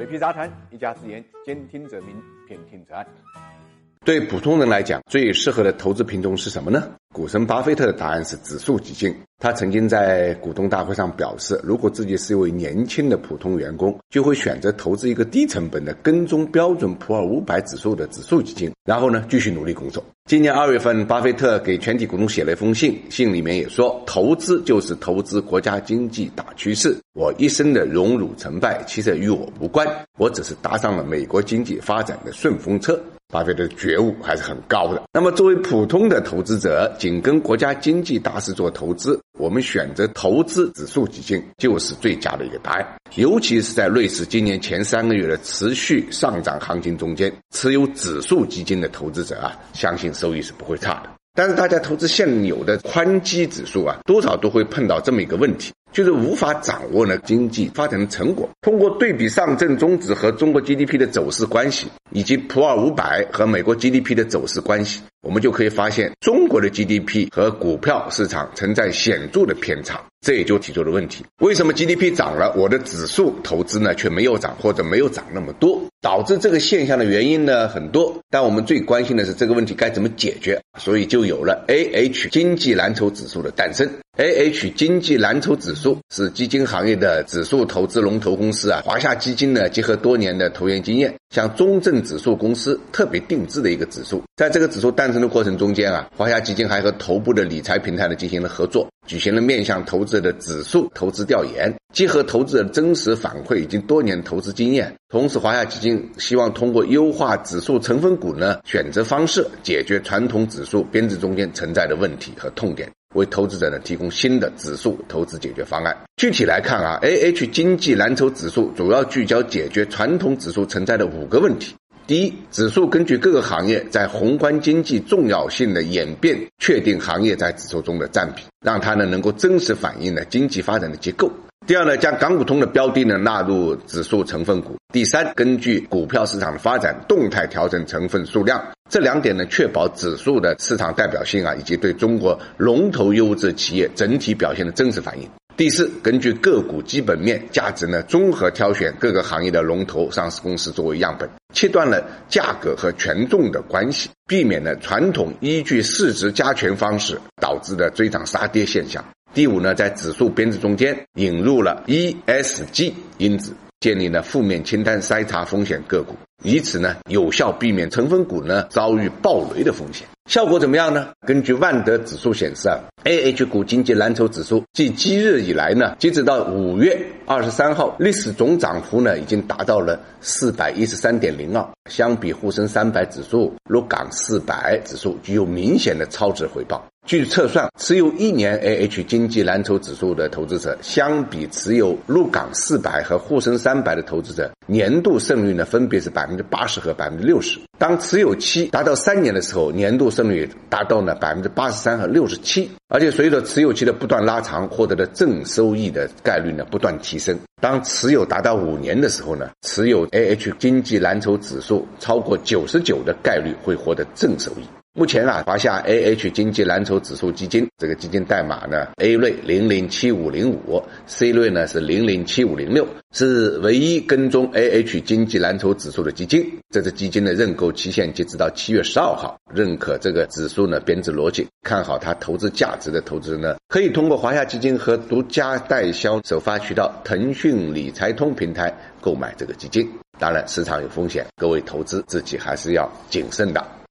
水皮杂谈，一家之言，兼听则明，偏听则暗。对普通人来讲，最适合的投资品种是什么呢？股神巴菲特的答案是指数基金。他曾经在股东大会上表示，如果自己是一位年轻的普通员工，就会选择投资一个低成本的跟踪标准普尔五百指数的指数基金，然后呢继续努力工作。今年二月份，巴菲特给全体股东写了一封信，信里面也说，投资就是投资国家经济大趋势。我一生的荣辱成败其实与我无关，我只是搭上了美国经济发展的顺风车。巴菲特的觉悟还是很高的。那么，作为普通的投资者，紧跟国家经济大势做投资，我们选择投资指数基金就是最佳的一个答案。尤其是在瑞士今年前三个月的持续上涨行情中间，持有指数基金的投资者啊，相信收益是不会差的。但是，大家投资现有的宽基指数啊，多少都会碰到这么一个问题。就是无法掌握呢经济发展的成果。通过对比上证综指和中国 GDP 的走势关系，以及普尔五百和美国 GDP 的走势关系，我们就可以发现中国的 GDP 和股票市场存在显著的偏差。这也就提出了问题：为什么 GDP 涨了，我的指数投资呢却没有涨，或者没有涨那么多？导致这个现象的原因呢很多，但我们最关心的是这个问题该怎么解决。所以就有了 AH 经济蓝筹指数的诞生。AH 经济蓝筹指数是基金行业的指数投资龙头公司啊，华夏基金呢结合多年的投研经验，向中证指数公司特别定制的一个指数。在这个指数诞生的过程中间啊，华夏基金还和头部的理财平台呢进行了合作，举行了面向投资者的指数投资调研，结合投资者的真实反馈以及多年投资经验，同时华夏基金希望通过优化指数成分股呢选择方式，解决传统指数编制中间存在的问题和痛点。为投资者呢提供新的指数投资解决方案。具体来看啊，A H 经济蓝筹指数主要聚焦解决传统指数存在的五个问题。第一，指数根据各个行业在宏观经济重要性的演变，确定行业在指数中的占比，让它呢能够真实反映呢经济发展的结构。第二呢，将港股通的标的呢纳入指数成分股。第三，根据股票市场的发展，动态调整成分数量。这两点呢，确保指数的市场代表性啊，以及对中国龙头优质企业整体表现的真实反映。第四，根据个股基本面价值呢，综合挑选各个行业的龙头上市公司作为样本，切断了价格和权重的关系，避免了传统依据市值加权方式导致的追涨杀跌现象。第五呢，在指数编制中间引入了 ESG 因子，建立了负面清单筛查风险个股，以此呢有效避免成分股呢遭遇暴雷的风险。效果怎么样呢？根据万德指数显示啊，A H 股经济蓝筹指数继即日以来呢，截止到五月二十三号，历史总涨幅呢已经达到了四百一十三点零二，相比沪深三百指数、沪港四百指数具有明显的超值回报。据测算，持有一年 A H 经济蓝筹指数的投资者，相比持有沪港四百和沪深三百的投资者，年度胜率呢分别是百分之八十和百分之六十。当持有期达到三年的时候，年度胜率达到呢百分之八十三和六十七。而且随着持有期的不断拉长，获得的正收益的概率呢不断提升。当持有达到五年的时候呢，持有 A H 经济蓝筹指数超过九十九的概率会获得正收益。目前啊，华夏 A H 经济蓝筹指数基金这个基金代码呢，A 类零零七五零五，C 类呢是零零七五零六，是唯一跟踪 A H 经济蓝筹指数的基金。这支基金的认购期限截止到七月十二号。认可这个指数呢编制逻辑，看好它投资价值的投资人呢，可以通过华夏基金和独家代销首发渠道腾讯理财通平台购买这个基金。当然，市场有风险，各位投资自己还是要谨慎的。